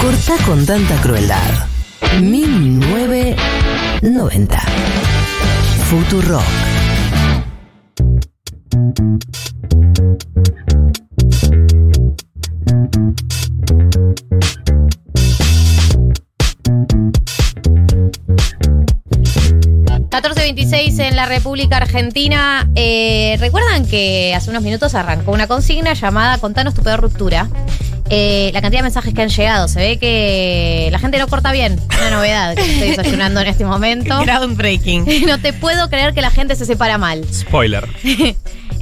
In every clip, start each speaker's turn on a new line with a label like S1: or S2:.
S1: Corta con tanta crueldad. 1990. Futurock.
S2: ...14.26 en la República Argentina. Eh, ¿Recuerdan que hace unos minutos arrancó una consigna llamada Contanos tu peor ruptura? Eh, la cantidad de mensajes que han llegado. Se ve que la gente no corta bien. Una novedad que estoy desayunando en este momento.
S3: Groundbreaking.
S2: No te puedo creer que la gente se separa mal.
S4: Spoiler.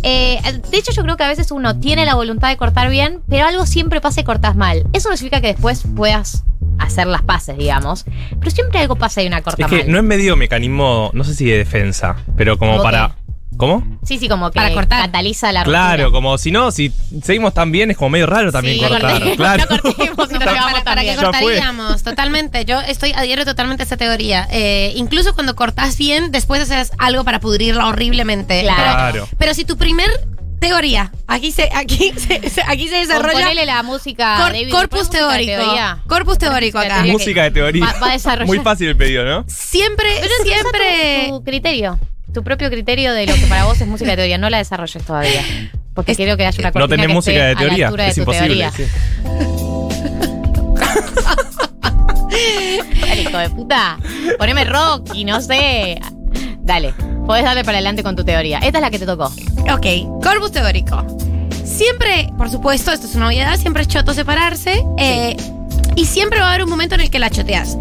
S2: Eh, de hecho, yo creo que a veces uno tiene la voluntad de cortar bien, pero algo siempre pasa y cortas mal. Eso no significa que después puedas hacer las paces, digamos. Pero siempre algo pasa y una corta
S4: Es que
S2: mal.
S4: no es medio mecanismo, no sé si de defensa, pero como
S2: ¿Cómo
S4: para. ¿Cómo?
S2: Sí, sí, como que
S3: Para cortar.
S2: cataliza la
S4: Claro,
S2: ruptura.
S4: como si no, si seguimos tan bien, es como medio raro también
S2: Sí,
S4: cortar.
S2: cortemos,
S4: claro.
S2: no cortemos y nos
S3: Para, para, para que
S2: también.
S4: Ya fue.
S3: cortaríamos, totalmente. Yo estoy adhiero totalmente a esa teoría. Eh, incluso cuando cortas bien, después haces algo para pudrirla horriblemente.
S2: Claro.
S3: Pero, pero si tu primer teoría, aquí se, aquí se, se- aquí se desarrolla
S2: Ponele la música.
S3: cor-
S2: David,
S3: corpus
S2: ¿ponés música de
S3: teórico.
S2: teoría?
S3: Corpus teórico
S2: Música de
S3: acá.
S2: teoría.
S4: Música de teoría.
S2: Va- va a desarrollar.
S4: Muy fácil el pedido, ¿no?
S3: Siempre,
S2: Pero es
S3: siempre.
S2: tu, tu criterio. Tu propio criterio de lo que para vos es música de teoría. No la desarrolles todavía. Porque quiero que haya una
S4: No
S2: cortina
S4: tenés
S2: que
S4: música
S2: esté
S4: de
S2: a la
S4: teoría.
S2: altura de
S4: Es
S2: tu
S4: imposible.
S2: teoría.
S4: sí.
S2: Dale, hijo de puta. Poneme rock y no sé. Dale, podés darle para adelante con tu teoría. Esta es la que te tocó.
S3: Ok, corpus teórico. Siempre, por supuesto, esto es una obviedad, siempre es choto separarse. eh, y siempre va a haber un momento en el que la choteas.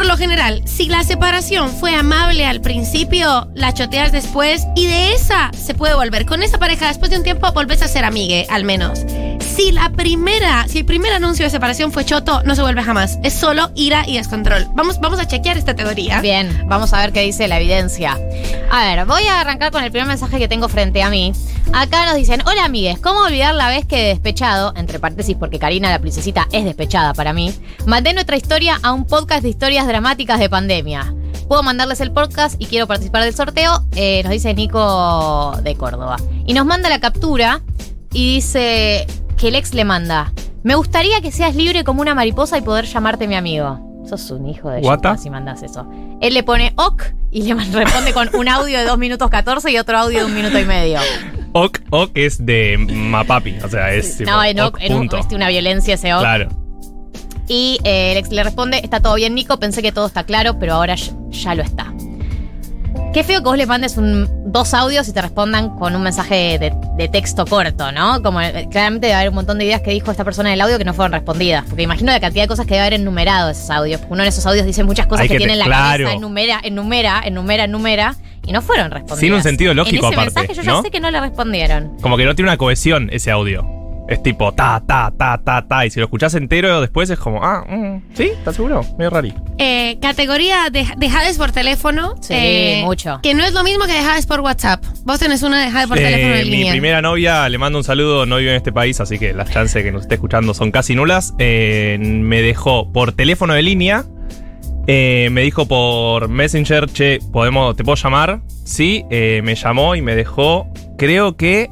S3: Por lo general, si la separación fue amable al principio, la choteas después y de esa se puede volver. Con esa pareja, después de un tiempo, volvés a ser amigue, al menos. Si la primera, si el primer anuncio de separación fue choto, no se vuelve jamás. Es solo ira y descontrol. Vamos, vamos a chequear esta teoría.
S2: Bien, vamos a ver qué dice la evidencia. A ver, voy a arrancar con el primer mensaje que tengo frente a mí. Acá nos dicen, hola amigues, ¿cómo olvidar la vez que de despechado, entre paréntesis porque Karina la princesita es despechada para mí, mandé nuestra historia a un podcast de historias dramáticas de pandemia? Puedo mandarles el podcast y quiero participar del sorteo, eh, nos dice Nico de Córdoba. Y nos manda la captura y dice que el ex le manda, me gustaría que seas libre como una mariposa y poder llamarte mi amigo. Sos un hijo de si mandas eso. Él le pone ok y le responde con un audio de 2 minutos 14 y otro audio de un minuto y medio.
S4: Ok, ok es de Mapapi. O sea, es. tipo,
S2: no, en ok,
S4: ok,
S2: en un-
S4: punto.
S2: una violencia ese ok.
S4: Claro.
S2: Y eh, el ex le responde, está todo bien Nico, pensé que todo está claro, pero ahora ya lo está. Qué feo que vos le mandes un, dos audios y te respondan con un mensaje de, de texto corto, ¿no? Como eh, claramente debe haber un montón de ideas que dijo esta persona en el audio que no fueron respondidas. Porque imagino la cantidad de cosas que debe haber enumerado esos audios. Uno de esos audios dice muchas cosas
S4: Hay
S2: que,
S4: que
S2: tiene en la
S4: claro.
S2: cabeza, enumera, enumera, enumera, enumera, y no fueron respondidas.
S4: Sin un sentido lógico,
S2: en ese
S4: aparte,
S2: mensaje yo ya sé que no le respondieron.
S4: Como que no tiene una cohesión ese audio. Es tipo ta, ta, ta, ta, ta. Y si lo escuchás entero después es como, ah, mm, ¿sí? ¿Estás seguro? Medio rari.
S3: Eh, categoría de dejades por teléfono.
S2: Sí,
S3: eh,
S2: mucho.
S3: Que no es lo mismo que dejades por WhatsApp. Vos tenés una dejada por
S4: Eh,
S3: teléfono en
S4: mi
S3: línea.
S4: primera novia, le mando un saludo, no vive en este país, así que las chances de que nos esté escuchando son casi nulas. Eh, me dejó por teléfono de línea. eh, me dijo por Messenger, che, ¿podemos, ¿te puedo llamar? Sí, eh, me llamó y me dejó, creo que,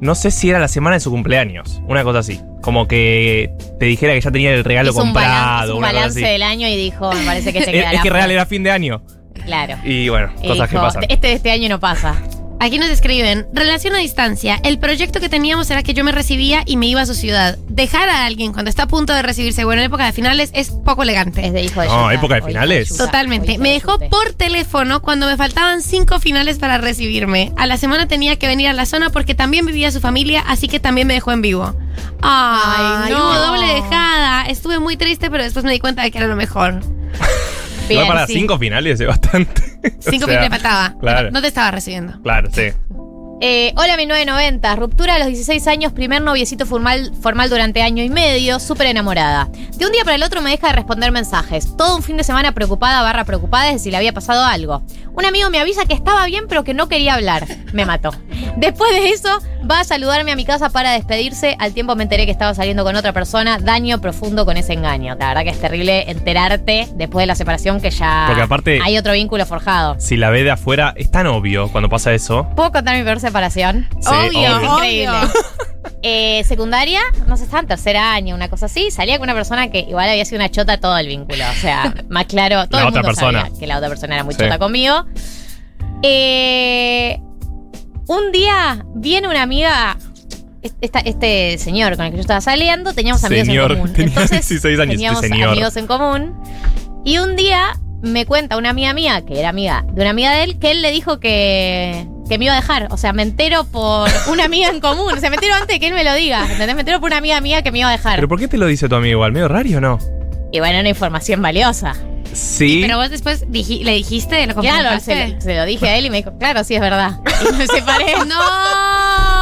S4: no sé si era la semana de su cumpleaños, una cosa así. Como que te dijera que ya tenía el regalo
S2: Hizo un balance,
S4: comprado,
S2: hizo un balance del año y dijo, me parece que se
S4: Es,
S2: quedará.
S4: es que real era fin de año.
S2: Claro.
S4: Y bueno,
S2: Y
S4: cosas que pasan.
S2: Este de este año no pasa.
S3: Aquí nos escriben, relación a distancia. El proyecto que teníamos era que yo me recibía y me iba a su ciudad. Dejar a alguien cuando está a punto de recibirse, bueno, en época de finales, es poco elegante.
S2: Es de hijo de
S4: No,
S2: yuta,
S4: época de finales.
S2: yuta,
S3: Totalmente. Me
S2: de
S3: dejó por teléfono cuando me faltaban cinco finales para recibirme. A la semana tenía que venir a la zona porque también vivía su familia, así que también me dejó en vivo. Ay,
S2: Ay,
S3: no,
S2: no.
S3: doble dejada. Estuve muy triste, pero después me di cuenta de que era lo mejor.
S2: Bien,
S4: para
S2: sí.
S4: cinco finales es bastante.
S3: Cinco
S4: O sea,
S3: finales me faltaba.
S4: Claro.
S3: No te estaba recibiendo.
S4: Claro, sí.
S2: Eh, hola, mi 990. Ruptura a los 16 años, primer noviecito formal, formal durante año y medio, súper enamorada. De un día para el otro me deja de responder mensajes. Todo un fin de semana preocupada barra preocupada de si le había pasado algo. Un amigo me avisa que estaba bien pero que no quería hablar. Me mató. Después de eso, va a saludarme a mi casa para despedirse. Al tiempo me enteré que estaba saliendo con otra persona. Daño profundo con ese engaño. La verdad que es terrible enterarte después de la separación que ya
S4: Porque aparte-
S2: hay otro vínculo forjado.
S4: Si la ve de afuera, es tan obvio cuando pasa eso.
S2: ¿Puedo contar mi peor separación?
S4: Sí,
S3: Obvio,
S4: obvio.
S2: Increíble. eh, secundaria, no sé, estaba en tercer año, una cosa así. Salía con una persona que igual había sido una chota todo el vínculo. O sea, más claro, todo
S4: La
S2: el
S4: otra
S2: mundo
S4: persona.
S2: sabía que la otra persona era muy
S4: Sí.
S2: chota conmigo. Eh, un día viene una amiga. esta- este señor con el que yo estaba saliendo, teníamos amigos
S4: Señor,
S2: en común.
S4: tenía
S2: Entonces,
S4: 16 años,
S2: teníamos
S4: sí, señor.
S2: amigos en común. Y un día me cuenta una amiga mía, que era amiga de una amiga de él, que él le dijo que, que me iba a dejar. O sea, me entero por una amiga en común. O sea, me entero antes de que él me lo diga. ¿Entendés? Me entero por una amiga mía que me iba a dejar.
S4: ¿Pero por qué te lo dice tu amigo igual? ¿Medio raro o no?
S2: Y bueno, una información valiosa.
S4: Sí.
S3: Pero vos después le dijiste, lo
S2: Claro, se, lo- se lo dije a él y me dijo, claro, sí es verdad. Y me separé.
S3: ¡No!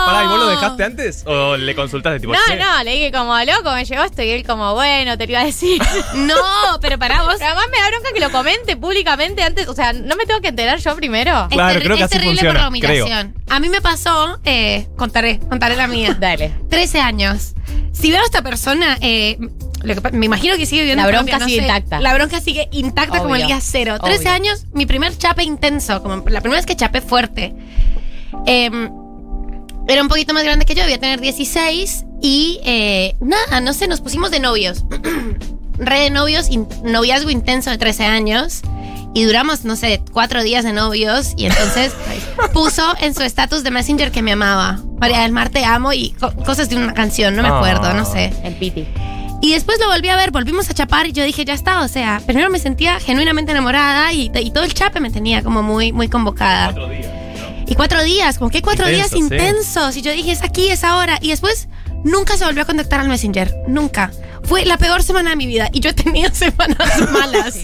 S4: Pará, ¿y vos lo dejaste antes? ¿O le consultaste tipo
S2: No,
S4: che?
S2: no, le dije como, loco, me llegó esto y él como, bueno, te lo iba a decir.
S3: No, pero pará vos.
S2: Pero además me da bronca que lo comente públicamente antes, o sea, ¿no me tengo que enterar yo primero?
S3: Es
S4: Claro,
S3: terri-
S4: creo que
S3: es
S4: así
S3: terrible
S4: funciona,
S3: por la humillación. A mí me pasó, eh, contaré, contaré la mía.
S2: Dale.
S3: 13 años. Si veo a esta persona, eh, lo que pa- me imagino que sigue viviendo
S2: La bronca
S3: no
S2: sigue
S3: sé.
S2: intacta.
S3: La bronca sigue intacta como el día cero. 13
S2: Obvio.
S3: años, mi primer chape intenso, como la primera vez que chapé fuerte. Em, era un poquito más grande que yo, debía tener 16 y eh, nada, no sé, nos pusimos de novios. Re de novios, in- noviazgo intenso de 13 años. Y duramos, no sé, cuatro días de novios. Y entonces puso en su estatus de Messenger que me amaba. María del Mar, te amo y co- cosas de una canción, no me
S4: Ah.
S3: acuerdo, no sé.
S2: El piti.
S3: Y después lo volví a ver, volvimos a chapar y yo dije, ya está, o sea, primero me sentía genuinamente enamorada y, y todo el chape me tenía como muy, muy convocada.
S4: Cuatro días.
S3: Y cuatro días, como que cuatro días
S4: Intensos, sí.
S3: Y yo dije, es aquí, es ahora. Y después nunca se volvió a contactar al Messenger. Nunca. Fue la peor semana de mi vida. Y yo he tenido semanas malas.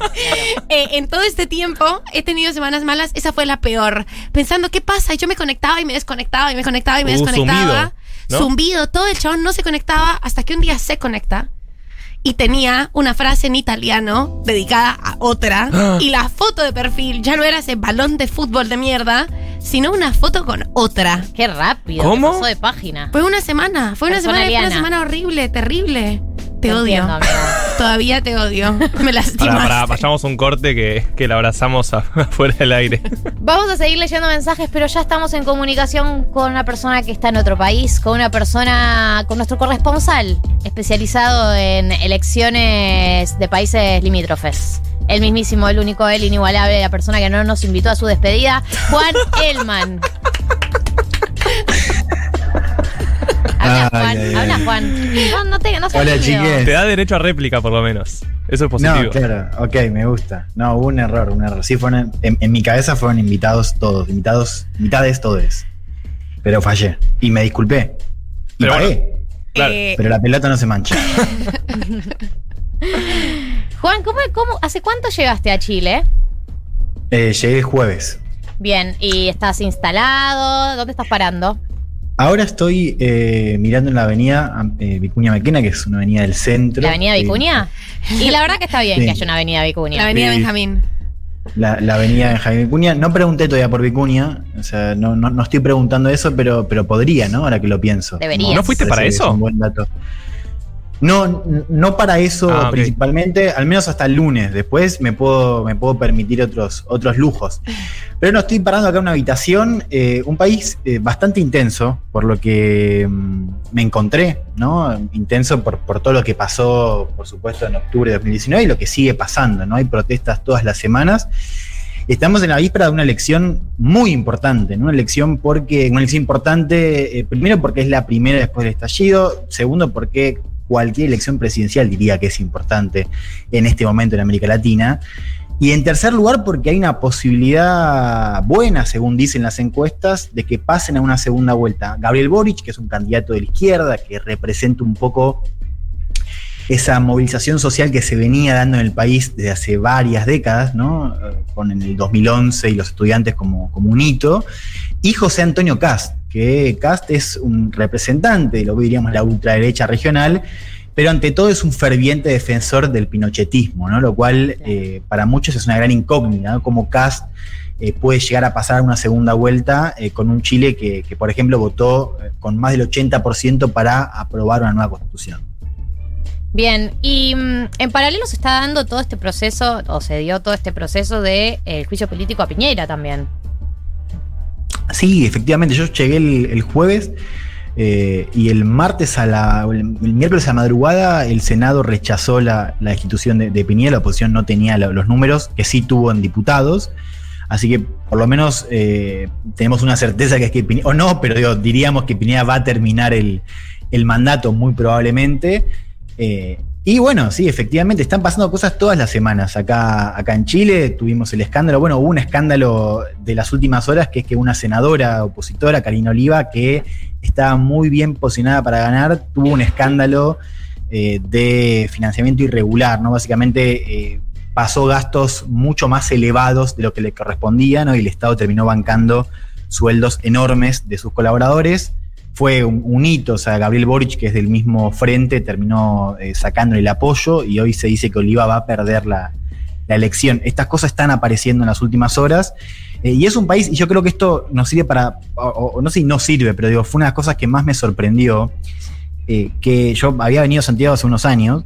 S3: Eh, en todo este tiempo he tenido semanas malas. Esa fue la peor. Pensando, ¿qué pasa? Y yo me conectaba y me desconectaba y me conectaba y me
S4: Uh,
S3: desconectaba.
S4: zumbido, ¿no?
S3: Zumbido. Todo el chabón no se conectaba hasta que un día se conecta. Y tenía una frase en italiano dedicada a otra.
S4: Ah.
S3: Y la foto de perfil ya no era ese balón de fútbol de mierda, sino una foto con otra.
S2: Qué rápido.
S4: ¿Cómo?
S2: que pasó de página.
S3: Fue una semana, fue una semana, fue una semana horrible, terrible. Te
S2: Te
S3: odio.
S2: entiendo.
S3: Todavía te odio. Me lastimas.
S4: Pará, pará, vayamos a un corte que, que la abrazamos a- afuera del aire.
S2: Vamos a seguir leyendo mensajes, pero ya estamos en comunicación con una persona que está en otro país, con una persona, con nuestro corresponsal, especializado en elecciones de países limítrofes. El mismísimo, el único, el inigualable, la persona que no nos invitó a su despedida, Juan Elman. Habla, Juan.
S5: ay, ay.
S2: Habla, Juan. No, no te, no seas
S5: Hola,
S2: tímido.
S5: chiques.
S4: Te da derecho a réplica, por lo menos. Eso es positivo.
S5: No, claro, ok, me gusta. No, hubo un error, un error. Sí, fueron, en, en mi cabeza fueron invitados todos, invitados, mitades todos. Pero fallé. Y me disculpé. Y
S4: Pero
S5: pagué.
S4: Claro.
S3: Eh,
S5: Pero la pelota no se mancha.
S2: Juan, ¿cómo, cómo, ¿hace cuánto llegaste a Chile?
S5: Eh, llegué el jueves.
S2: Bien, ¿y estás instalado? ¿Dónde estás parando?
S5: Ahora estoy eh, mirando en la avenida eh, Vicuña Mequena, que es una avenida del centro.
S2: ¿La avenida
S5: Eh,
S2: Vicuña? Y la verdad que está bien
S5: Sí.
S2: que haya una avenida Vicuña.
S3: la avenida
S5: Sí.
S3: Benjamín.
S5: la, la avenida Jaime Vicuña. No pregunté todavía por Vicuña, o sea, no, no, no estoy preguntando eso, pero, pero podría, ¿no? Ahora que lo pienso.
S2: Deberías.
S4: ¿No fuiste para eso?
S5: Es un buen dato. No, no para eso
S4: Ah,
S5: principalmente, al menos hasta el lunes. Después me puedo, me puedo permitir otros, otros lujos. Pero no estoy parando acá en una habitación, eh, un país eh, bastante intenso, por lo que mm, me encontré, ¿no? Intenso por, por todo lo que pasó, por supuesto, en octubre de 2019 y lo que sigue pasando, ¿no? Hay protestas todas las semanas. Estamos en la víspera de una elección muy importante, ¿no? Una elección porque, una elección importante, eh, primero porque es la primera después del estallido, segundo porque cualquier elección presidencial diría que es importante en este momento en América Latina. Y en tercer lugar, porque hay una posibilidad buena, según dicen las encuestas, de que pasen a una segunda vuelta. Gabriel Boric, que es un candidato de la izquierda, que representa un poco esa movilización social que se venía dando en el país desde hace varias décadas, ¿no? Eh, Con el 2011 y los estudiantes como, como un hito. Y José Antonio Cast, que Cast es un representante de lo que diríamos la ultraderecha regional, pero ante todo es un ferviente defensor del pinochetismo, ¿no? Lo cual eh, para muchos es una gran incógnita, ¿no? Como Cast eh, puede llegar a pasar una segunda vuelta eh, con un Chile que, que, por ejemplo, votó con más del 80% para aprobar una nueva constitución.
S2: Bien, y mm, en paralelo se está dando todo este proceso, o se dio todo este proceso de el juicio político a Piñera también.
S5: Sí, efectivamente, yo llegué el, jueves, Eh, y el martes a la. El, miércoles a madrugada, el Senado rechazó la, la destitución de, de Piñera. La oposición no tenía la- los números que sí tuvo en diputados. Así que por lo menos eh, tenemos una certeza que es que Piñera, o no, pero digo, diríamos que Piñera va a terminar el, el mandato muy probablemente. Eh, y bueno, sí, efectivamente, están pasando cosas todas las semanas. Acá, acá en Chile tuvimos el escándalo, bueno, hubo un escándalo de las últimas horas, que es que una senadora opositora, Karina Oliva, que estaba muy bien posicionada para ganar, tuvo un escándalo eh, de financiamiento irregular, ¿no? Básicamente eh, pasó gastos mucho más elevados de lo que le correspondía, ¿no? Y el Estado terminó bancando sueldos enormes de sus colaboradores. Fue un, un hito, o sea, Gabriel Boric, que es del mismo frente, terminó eh, sacando el apoyo y hoy se dice que Oliva va a perder la, la elección. Estas cosas están apareciendo en las últimas horas. Eh, y es un país, y yo creo que esto nos sirve para, o, o no sé si no sirve, pero digo, fue una de las cosas que más me sorprendió, eh, que yo había venido a Santiago hace unos años,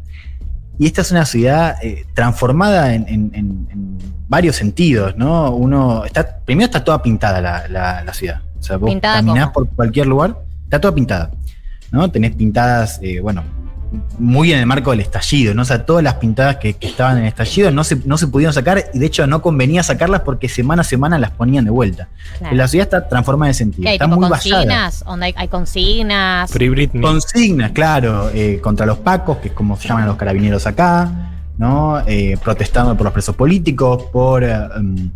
S5: y esta es una ciudad eh, transformada en, en- en- en varios sentidos, ¿no? Uno está, primero está toda pintada la, la- la ciudad. O sea, vos
S2: ¿Pintada
S5: caminás
S2: cómo?
S5: por cualquier lugar, está toda pintada. ¿No? Tenés pintadas, eh, bueno, muy en el marco del estallido, ¿no? O sea, todas las pintadas que, que estaban en el estallido no se, no se pudieron sacar y de hecho no convenía sacarlas porque semana a semana las ponían de vuelta.
S2: Claro.
S5: La ciudad está transformada en ese sentido. Está muy
S2: consignas, donde hay, hay consignas.
S4: Free Britney.
S5: Consignas, claro, eh, contra los pacos, que es como se llaman a los carabineros acá, ¿no? Eh, protestando por los presos políticos, por um,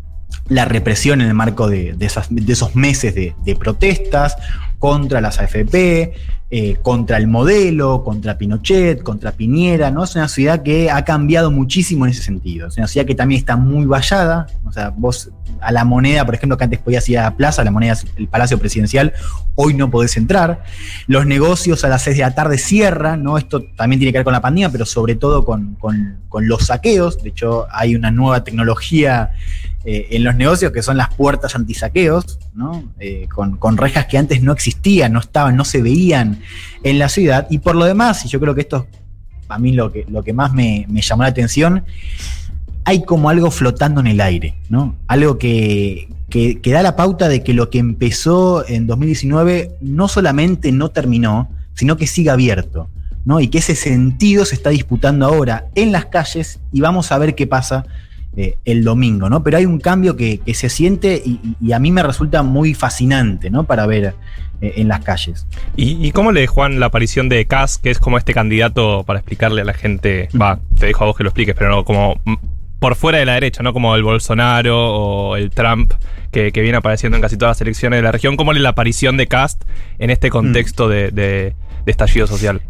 S5: la represión en el marco de, de esas- de esos meses de, de protestas, contra las AFP, eh, contra el modelo, contra Pinochet, contra Piñera, ¿no? Es una ciudad que ha cambiado muchísimo en ese sentido. Es una ciudad que también está muy vallada. O sea, vos a la moneda, por ejemplo, que antes podías ir a la plaza, la moneda el Palacio Presidencial, hoy no podés entrar. Los negocios a las 6 de la tarde cierran, ¿no? Esto también tiene que ver con la pandemia, pero sobre todo con- con los saqueos. De hecho, hay una nueva tecnología eh, en los negocios que son las puertas antisaqueos, ¿no? Eh, con, con rejas que antes no existían, no estaban, no se veían en la ciudad. Y por lo demás, y yo creo que esto a mí lo que, lo que más me, me llamó la atención, hay como algo flotando en el aire, ¿no? Algo que, que, que da la pauta de que lo que empezó en 2019 no solamente no terminó, sino que sigue abierto, ¿no? Y que ese sentido se está disputando ahora en las calles y vamos a ver qué pasa eh, el domingo, ¿no? Pero hay un cambio que, que se siente y, a mí me resulta muy fascinante, ¿no? Para ver eh, en las calles.
S4: ¿Y, y cómo le Juan la aparición de Kass, que es como este candidato para explicarle a la gente? Va, te dejo a vos que lo expliques, pero no como mm, por fuera de la derecha, no como el Bolsonaro o el Trump que, que viene apareciendo en casi todas las elecciones de la región. ¿Cómo le la aparición de Cast en este contexto de, de- de estallido social?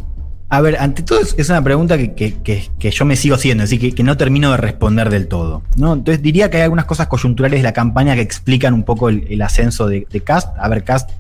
S5: A ver, ante todo es una pregunta que, que- que- que yo me sigo haciendo, decir, que, no termino de responder del todo. ¿no? Entonces diría que hay algunas cosas coyunturales de la campaña que explican un poco el, ascenso de, Cast. A ver, Cast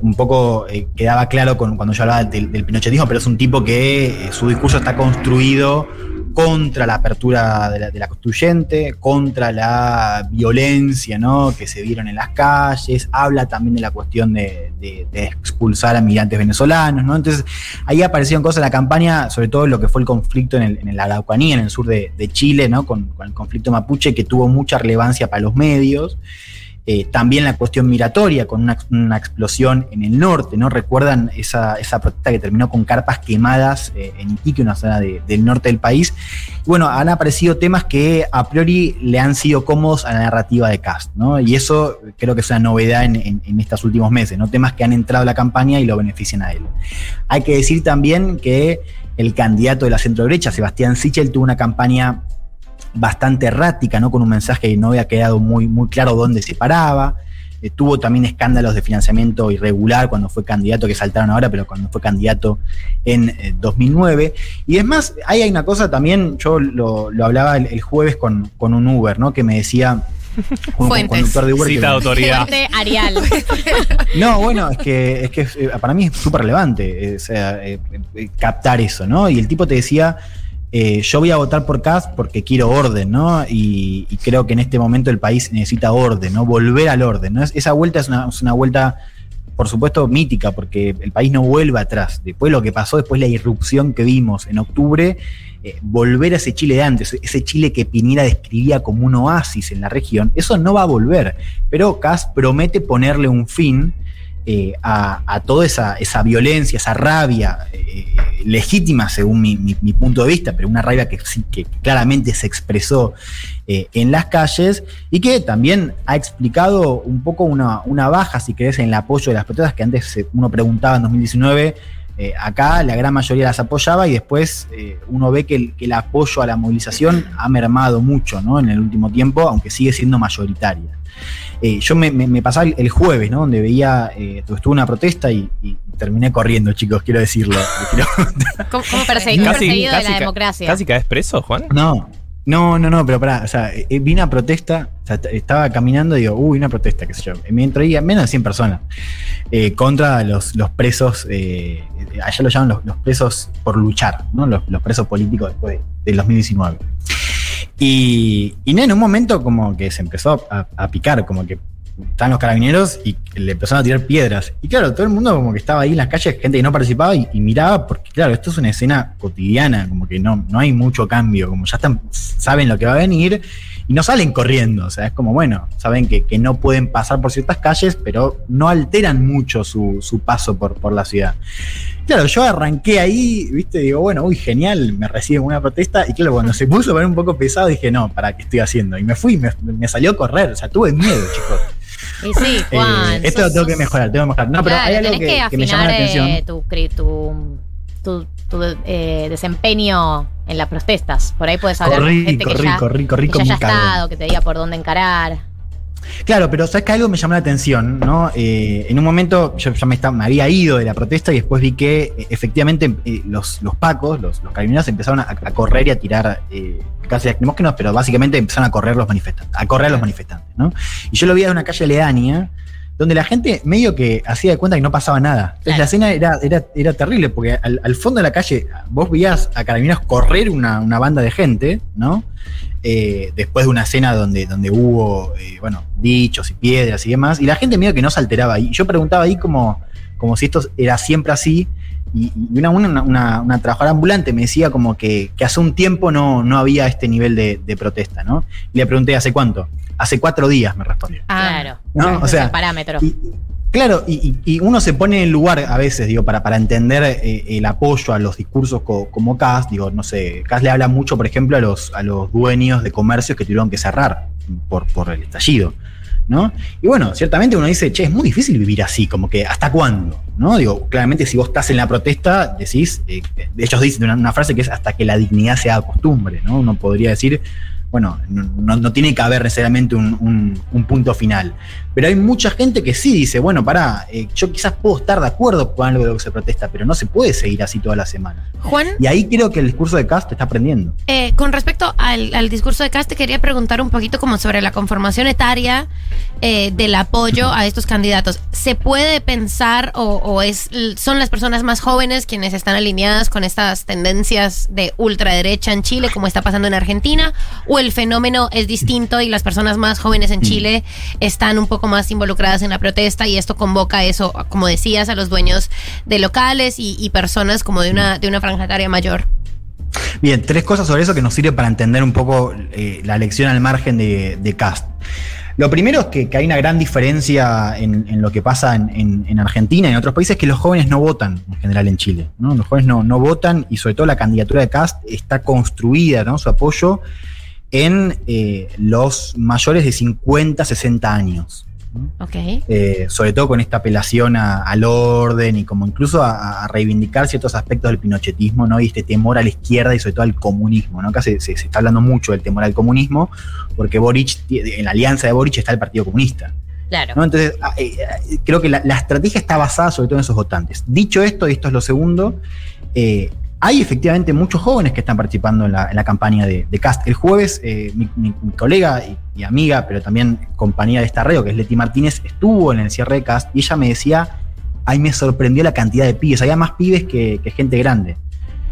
S5: un poco eh, quedaba claro con, cuando yo hablaba del, del pinochetismo, pero es un tipo que eh, su discurso está construido contra la apertura de la, de la constituyente, contra la violencia ¿no? que se vieron en las calles, habla también de la cuestión de, de- de expulsar a migrantes venezolanos, ¿no? Entonces, ahí aparecieron cosas en la campaña, sobre todo lo que fue el conflicto en, el, en la Araucanía, en el sur de, Chile, ¿no? Con el conflicto mapuche, que tuvo mucha relevancia para los medios. Eh, también la cuestión migratoria, con una, explosión en el norte, ¿no? Recuerdan esa, esa protesta que terminó con carpas quemadas eh, en Iquique, una zona de- del norte del país. Bueno, han aparecido temas que a priori le han sido cómodos a la narrativa de Cast, ¿no? Y eso creo que es una novedad en, en- en estos últimos meses, ¿no? Temas que han entrado a la campaña y lo benefician a él. Hay que decir también que el candidato de la centro derecha, Sebastián Sichel, tuvo una campaña bastante errática, ¿no? Con un mensaje que no había quedado muy, muy claro dónde se paraba. Eh, tuvo también escándalos de financiamiento irregular cuando fue candidato, que saltaron ahora, pero cuando fue candidato en eh, 2009. Y es más, ahí hay una cosa también, yo lo, lo hablaba el, el jueves con, con un Uber, ¿no? Que me decía, un
S3: Fuentes.
S5: conductor de Uber, que
S4: Cita de autoridad.
S2: Fuente Arial.
S5: no, bueno, es que, es que eh, para mí es súper relevante eh, o sea, eh, eh, captar eso, ¿no? Y el tipo te decía, eh, yo voy a votar por Cast porque quiero orden, ¿no? Y, creo que en este momento el país necesita orden, ¿no? Volver al orden, ¿no? Es- esa vuelta es una, vuelta, por supuesto, mítica, porque el país no vuelve atrás. Después lo que pasó, después la irrupción que vimos en octubre, eh, volver a ese Chile de antes, ese Chile que Piñera describía como un oasis en la región, eso no va a volver. Pero Cast promete ponerle un fin eh, a, toda esa, violencia, esa rabia legítima según mi, punto de vista, pero una rabia que, que claramente se expresó eh, en las calles y que también ha explicado un poco una, una baja, si querés, en el apoyo de las protestas que antes eh, uno preguntaba en 2019. eh, acá la gran mayoría las apoyaba y después uno ve que el, que el apoyo a la movilización ha mermado mucho ¿no? en el último tiempo, aunque sigue siendo mayoritaria. Eh, yo me, me- me pasaba el, el jueves, ¿no? Donde veía, eh, estuve una protesta y, y terminé corriendo, chicos, quiero decirlo. Quiero-
S2: ¿Cómo, cómo persegui- cómo perseguido de la democracia?
S4: casi caes preso, Juan.
S5: no, no, no, no, pero pará, o sea, eh, vi una protesta, o sea, estaba caminando y digo, uy, una protesta, qué sé yo. Y Me entraía menos de 100 personas eh, contra los, los presos, eh, allá lo llaman los, los presos por luchar, ¿no? Los, los presos políticos después de- del 2019. Y, y en un momento como que se empezó a, picar, como que estaban los carabineros y le empezaron a tirar piedras. Y claro, todo el mundo como que estaba ahí en las calles, gente que no participaba y, y miraba, porque claro, esto es una escena cotidiana, como que no, no hay mucho cambio, como ya están, saben lo que va a venir y no salen corriendo. O sea, es como, bueno, saben que, que no pueden pasar por ciertas calles, pero no alteran mucho su, su paso por, por la ciudad. Claro, yo arranqué ahí, viste, digo, bueno, uy, genial, me reciben una protesta. Y claro, cuando se puso a ver un poco pesado, dije, no, ¿para qué estoy haciendo? Y me fui, me, me salió a correr, o sea, tuve miedo, chicos.
S2: Y sí,
S5: Eh,
S2: Juan.
S5: esto lo tengo que mejorar, tengo que mejorar. No, pero hay algo
S2: tenés
S5: que,
S2: que,
S5: que me llama la atención.
S2: eh, tu, tu, tu, tu, eh, desempeño en las protestas. Por ahí puedes hablar
S5: Corrí,
S2: con gente que ya,
S5: corrí,
S2: que ya haya estado, que te diga por dónde encarar.
S5: Claro, pero sabes que algo me llamó la atención, ¿no? Eh, en un momento yo ya me, estaba- me había ido de la protesta y después vi que eh, efectivamente eh, los, los pacos, los, los carabineros empezaron a, a correr y a tirar eh, casi lacrimógenos, pero básicamente empezaron a correr los manifestantes, a correr a los manifestantes, ¿no? Y yo lo vi en una calle aledaña donde la gente medio que hacía de cuenta que no pasaba nada. Entonces
S2: Claro.
S5: la escena era, era, era terrible porque al, al fondo de la calle vos veías a carabineros correr una, una banda de gente, ¿no? Eh, después de una escena donde, donde hubo, eh, bueno, dichos y piedras y demás, y la gente medio que no se alteraba. Y yo preguntaba ahí como, como si esto era siempre así, y, y una, una, una, una trabajadora ambulante me decía como que, que hace un tiempo no, no había este nivel de, de protesta, ¿no? Y le pregunté, ¿hace cuánto? Hace cuatro días, me respondió.
S2: claro.
S5: No,
S2: Ese
S5: o
S2: es
S5: sea,
S2: el parámetro.
S5: Y- claro, y, y- y uno se pone en el lugar a veces, digo, para, para entender eh, el apoyo a los discursos co- como Cas, digo, no sé, Cas le habla mucho, por ejemplo, a los, a los dueños de comercios que tuvieron que cerrar por, por el estallido. ¿No? Y bueno, ciertamente uno dice, che, es muy difícil vivir así, como que ¿hasta cuándo? ¿No? Digo, claramente si vos estás en la protesta, decís, eh, ellos dicen una, frase que es hasta que la dignidad sea costumbre, ¿no? Uno podría decir, bueno, no, no- tiene que haber necesariamente un punto final. Pero hay mucha gente que sí dice, bueno, pará, eh, yo quizás puedo estar de acuerdo con algo de lo que se protesta, pero no se puede seguir así toda la semana.
S3: Juan,
S5: Y ahí creo que el discurso de Cast está aprendiendo.
S3: eh, con respecto al, al discurso de Cast, te quería preguntar un poquito como sobre la conformación etaria eh, del apoyo a estos candidatos. ¿Se puede pensar o, o es, son las personas más jóvenes quienes están alineadas con estas tendencias de ultraderecha en Chile, como está pasando en Argentina? ¿O el fenómeno es distinto y las personas más jóvenes en Chile están un poco más involucradas en la protesta y esto convoca eso, como decías, a los dueños de locales y, personas como de una, de una franja etaria mayor?
S5: Bien, tres cosas sobre eso que nos sirve para entender un poco eh, la lección al margen de, de Cast. Lo primero es que, que hay una gran diferencia en, lo que pasa en, en- en Argentina y en otros países que los jóvenes no votan en general en Chile. ¿no? Los jóvenes no, no votan y sobre todo la candidatura de Cast está construida, ¿no? su apoyo, en eh, los mayores de 50, 60 años. Eh, sobre todo con esta apelación a- al orden y como incluso a, a reivindicar ciertos aspectos del pinochetismo, ¿no? Y este temor a la izquierda y sobre todo al comunismo, ¿no? Acá se, se- se está hablando mucho del temor al comunismo, porque Boric, en la alianza de Boric está el Partido Comunista.
S2: Claro.
S5: ¿no? Entonces, ah, eh, creo que la, la estrategia está basada sobre todo en esos votantes. Dicho esto, y esto es lo segundo, eh, hay efectivamente muchos jóvenes que están participando en la, campaña de, Cast. El jueves, eh, mi, colega y, amiga, pero también compañía de esta radio, que es Leti Martínez, estuvo en el cierre de Cast y ella me decía, ay, me sorprendió la cantidad de pibes, había más pibes que, que gente grande.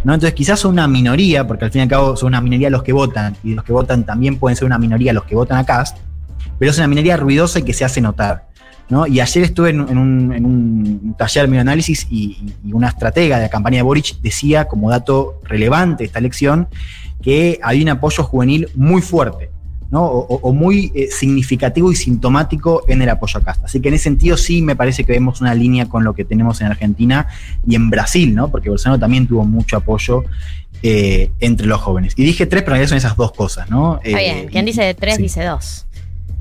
S5: ¿no? Entonces quizás son una minoría, porque al fin y al cabo son una minoría los que votan, y los que votan también pueden ser una minoría los que votan a Cast, pero es una minoría ruidosa y que se hace notar. ¿No? Y ayer estuve en, en un, en un taller de análisis y, y una estratega de la campaña de Boric decía, como dato relevante de esta elección, que había un apoyo juvenil muy fuerte. ¿no? O, o muy eh, significativo y sintomático en el apoyo a Cast. Así que en ese sentido sí me parece que vemos una línea con lo que tenemos en Argentina y en Brasil, ¿no? Porque Bolsonaro también tuvo mucho apoyo eh, entre los jóvenes. Y dije tres, pero en realidad son esas dos cosas, ¿no?
S2: Está
S5: Eh,
S2: bien. Quien dice tres,
S5: sí.
S2: dice dos.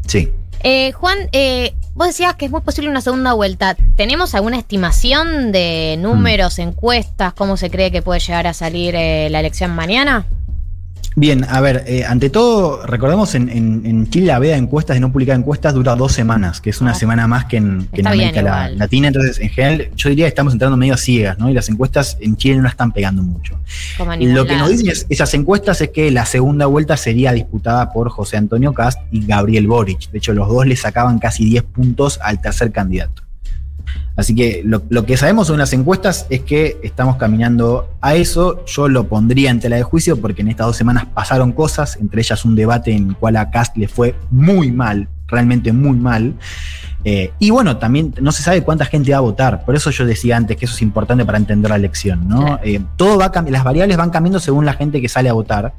S5: Sí.
S2: Eh, Juan, eh, vos decías que es muy posible una segunda vuelta. ¿Tenemos alguna estimación de números,
S5: Mm.
S2: encuestas? ¿Cómo se cree que puede llegar a salir eh, la elección mañana?
S5: Bien, a ver, eh, ante todo, recordemos en, en- en Chile la veda de encuestas, de no publicar encuestas, dura dos semanas, que es una
S2: Ah.
S5: semana más que en, que en
S2: bien
S5: América. Latina. Entonces, en general, yo diría que estamos entrando medio a ciegas, ¿no? Y las encuestas en Chile no la están pegando mucho. Lo que nos dicen es- esas encuestas es que la segunda vuelta sería disputada por José Antonio Cast y Gabriel Boric. De hecho, los dos le sacaban casi 10 puntos al tercer candidato. Así que lo, lo que sabemos en las encuestas es que estamos caminando a eso. Yo lo pondría en tela de juicio porque en estas dos semanas pasaron cosas, entre ellas un debate en el cual a Cast le fue muy mal, realmente muy mal. Eh, y bueno, también no se sabe cuánta gente va a votar. Por eso yo decía antes que eso es importante para entender la elección. ¿no? Eh, todo va las variables van cambiando según la gente que sale a votar.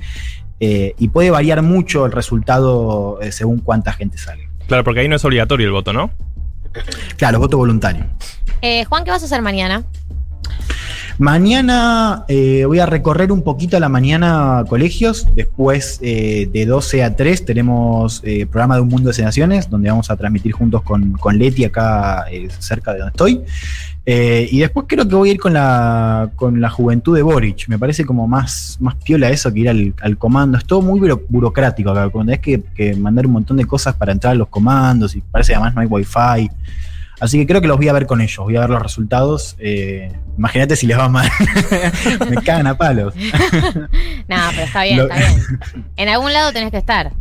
S5: Eh, y puede variar mucho el resultado eh, según cuánta gente sale.
S4: Claro, porque ahí no es obligatorio el voto, ¿no?
S5: Claro, voto voluntario.
S2: Eh, Juan, ¿qué vas a hacer mañana?
S5: Mañana eh, voy a recorrer un poquito a la mañana colegios. Después eh, de 12 a 3 tenemos eh, programa de Un Mundo de Sensaciones, donde vamos a transmitir juntos con, con Leti acá cerca de donde estoy. Eh, y después creo que voy a ir con la, con la juventud de Boric. Me parece como más, más piola eso que ir al, al comando. Es todo muy buro- burocrático acá. Cuando tenés que, que mandar un montón de cosas para entrar a los comandos y parece que además no hay wifi. Así que creo que los voy a ver con ellos, voy a ver los resultados. Eh, Imagínate si les va mal. Me cagan a palos.
S2: No, pero está bien,
S5: Lo-
S2: está bien. En algún lado tenés que estar.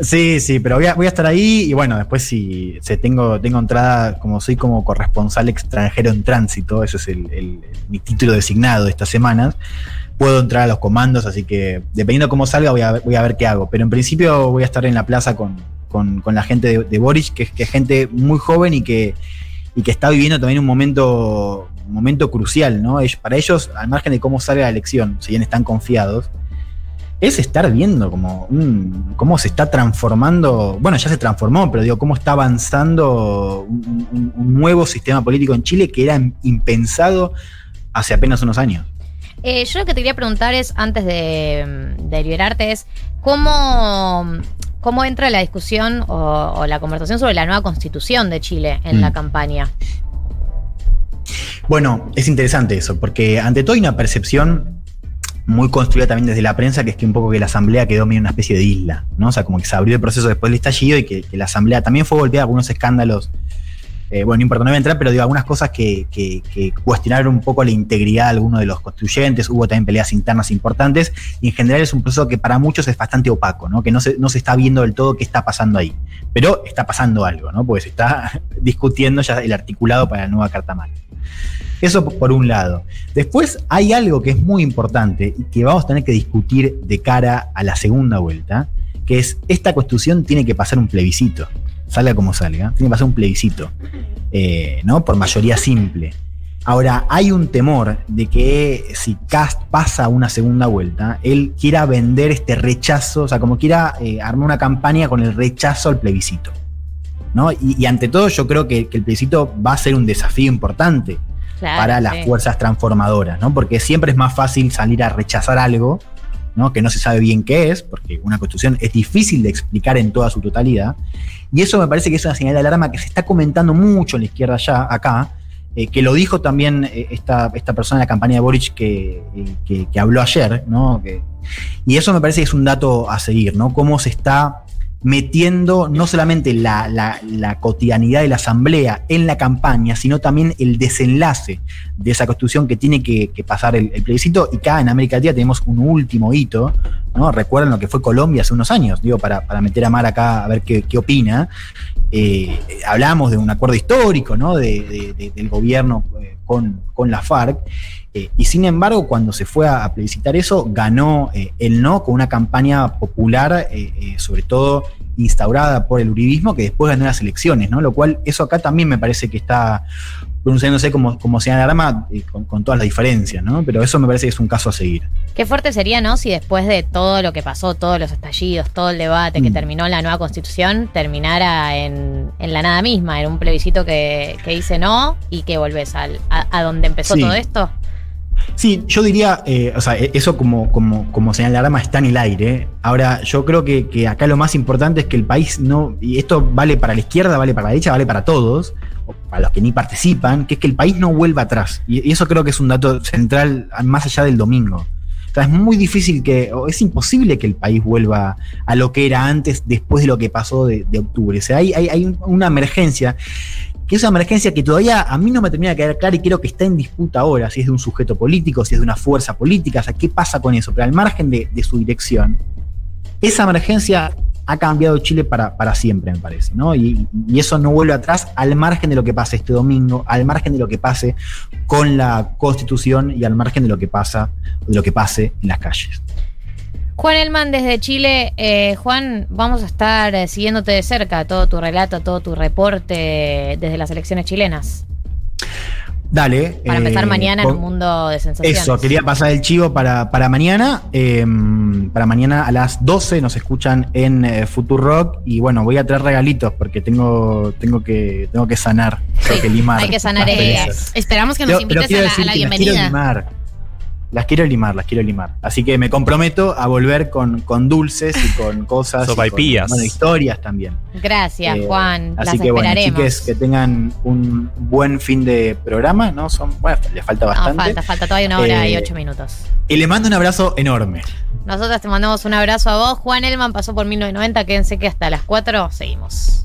S5: Sí, sí, pero voy a, voy a estar ahí y bueno, después si se tengo, tengo entrada, como soy como corresponsal extranjero en tránsito, ese es el, mi título designado de estas semanas, puedo entrar a los comandos, así que dependiendo cómo salga voy a, voy a ver qué hago. Pero en principio voy a estar en la plaza con, con- con la gente de, de Boric, que, es- gente muy joven y que, y que está viviendo también un momento, momento crucial, ¿no? Para ellos, al margen de cómo salga la elección, si bien están confiados, es estar viendo como cómo se está transformando, bueno, ya se transformó, pero digo, cómo está avanzando un, un- un nuevo sistema político en Chile que era impensado hace apenas unos años.
S2: Eh, yo lo que te quería preguntar es, antes de, de liberarte, es cómo, cómo entra la discusión o, o la conversación sobre la nueva constitución de Chile en
S5: Mm.
S2: la campaña.
S5: Bueno, es interesante eso, porque ante todo hay una percepción muy construida también desde la prensa, que es que un poco que la asamblea quedó medio una especie de isla, ¿no? O sea, como que se abrió el proceso después del estallido y que, la asamblea también fue golpeada algunos escándalos. eh, bueno, no importa, no voy a entrar, pero digo, algunas cosas que cuestionaron un poco la integridad de algunos de los constituyentes, hubo también peleas internas importantes, y en general es un proceso que para muchos es bastante opaco, ¿no? Que no se, no se está viendo del todo qué está pasando ahí. Pero está pasando algo, ¿no? Porque se está discutiendo ya el articulado para la nueva Carta Magna. Eso por un lado. Después hay algo que es muy importante y que vamos a tener que discutir de cara a la segunda vuelta, que es esta constitución tiene que pasar un plebiscito, salga como salga, tiene que pasar un plebiscito, eh, ¿no? Por mayoría simple. Ahora, hay un temor de que si Cast pasa una segunda vuelta, él quiera vender este rechazo, o sea, como quiera eh, armar una campaña con el rechazo al plebiscito. ¿no? Y, ante todo, yo creo que el plebiscito va a ser un desafío importante
S2: Claro,
S5: para las
S2: sí.
S5: fuerzas transformadoras, ¿no? Porque siempre es más fácil salir a rechazar algo, ¿no? Que no se sabe bien qué es, porque una constitución es difícil de explicar en toda su totalidad. Y eso me parece que es una señal de alarma que se está comentando mucho en la izquierda ya, acá, eh, que lo dijo también eh, esta, esta persona en la campaña de Boric que, eh, que- que habló ayer, ¿no? Que- y eso me parece que es un dato a seguir, ¿no? Cómo se está metiendo no solamente la, la- cotidianidad de la asamblea en la campaña, sino también el desenlace de esa constitución que tiene que, pasar el, plebiscito. Y acá en América Latina tenemos un último hito, ¿no? Recuerdan lo que fue Colombia hace unos años, digo, para, para meter a Mar acá a ver qué, qué opina. Eh, hablábamos de un acuerdo histórico, ¿no? De- del gobierno eh, con, con la FARC. Eh, y sin embargo, cuando se fue a, a plebiscitar eso, ganó eh, el no con una campaña popular, eh, sobre todo instaurada por el uribismo, que después ganó las elecciones, ¿no? Lo cual, eso acá también me parece que está pronunciándose como, como señal de alarma con, con todas las diferencias, ¿no? Pero eso me parece que es un caso a seguir.
S2: Qué fuerte sería, ¿no? Si después de todo lo que pasó, todos los estallidos, todo el debate que
S5: Mm.
S2: terminó la nueva constitución, terminara en, en la nada misma, en un plebiscito que, que dice no y que volvés al, a, a donde empezó
S5: Sí.
S2: todo esto.
S5: Sí, yo diría, eh, o sea, e- eso como, como, como señal de alarma está en el aire. Ahora, yo creo que, que acá lo más importante es que el país no, y esto vale para la izquierda, vale para la derecha, vale para todos, o para los que ni participan, que es que el país no vuelva atrás. Y, eso creo que es un dato central más allá del domingo. O sea, es muy difícil que, o es imposible que el país vuelva a lo que era antes, después de lo que pasó de, de octubre. O sea, hay, hay, hay un- una emergencia que es una emergencia que todavía a mí no me termina de quedar clara y creo que está en disputa ahora, si es de un sujeto político, si es de una fuerza política, o sea, qué pasa con eso, pero al margen de, su dirección, esa emergencia ha cambiado Chile para, para siempre, me parece, ¿no? Y, y eso no vuelve atrás al margen de lo que pase este domingo, al margen de lo que pase con la constitución y al margen de lo que pasa, de lo que pase en las calles.
S2: Juan Elman desde Chile. Eh, Juan, vamos a estar eh, siguiéndote de cerca todo tu relato, todo tu reporte desde las elecciones chilenas.
S5: Dale.
S2: Para empezar
S5: eh,
S2: mañana en un mundo de sensaciones.
S5: Eso, quería pasar el chivo para, para mañana. eh, para mañana a las 12 nos escuchan en eh, Future Rock. Y bueno, voy a traer regalitos porque tengo, tengo, que, tengo que sanar. Tengo
S2: Sí,
S5: que limar.
S2: hay que sanar heridas.
S3: Esperamos que nos
S5: Pero- pero
S3: invites a la, a la bienvenida.
S5: Las quiero limar, las quiero limar. Así que me comprometo a volver con, con dulces y con cosas. y
S4: Sopaipillas.
S5: con, bueno, historias también.
S2: Gracias,
S5: Eh,
S2: Juan.
S5: Así
S2: las
S5: que bueno,
S2: esperaremos.
S5: chiques, que tengan un buen fin de programa, ¿no? Son, bueno, les falta
S2: No,
S5: bastante.
S2: falta, falta todavía una hora y
S5: Eh,
S2: ocho minutos.
S5: Y le mando un abrazo enorme.
S2: Nosotros te mandamos un abrazo a vos. Juan Elman pasó por 1990. Quédense que hasta las 4 seguimos.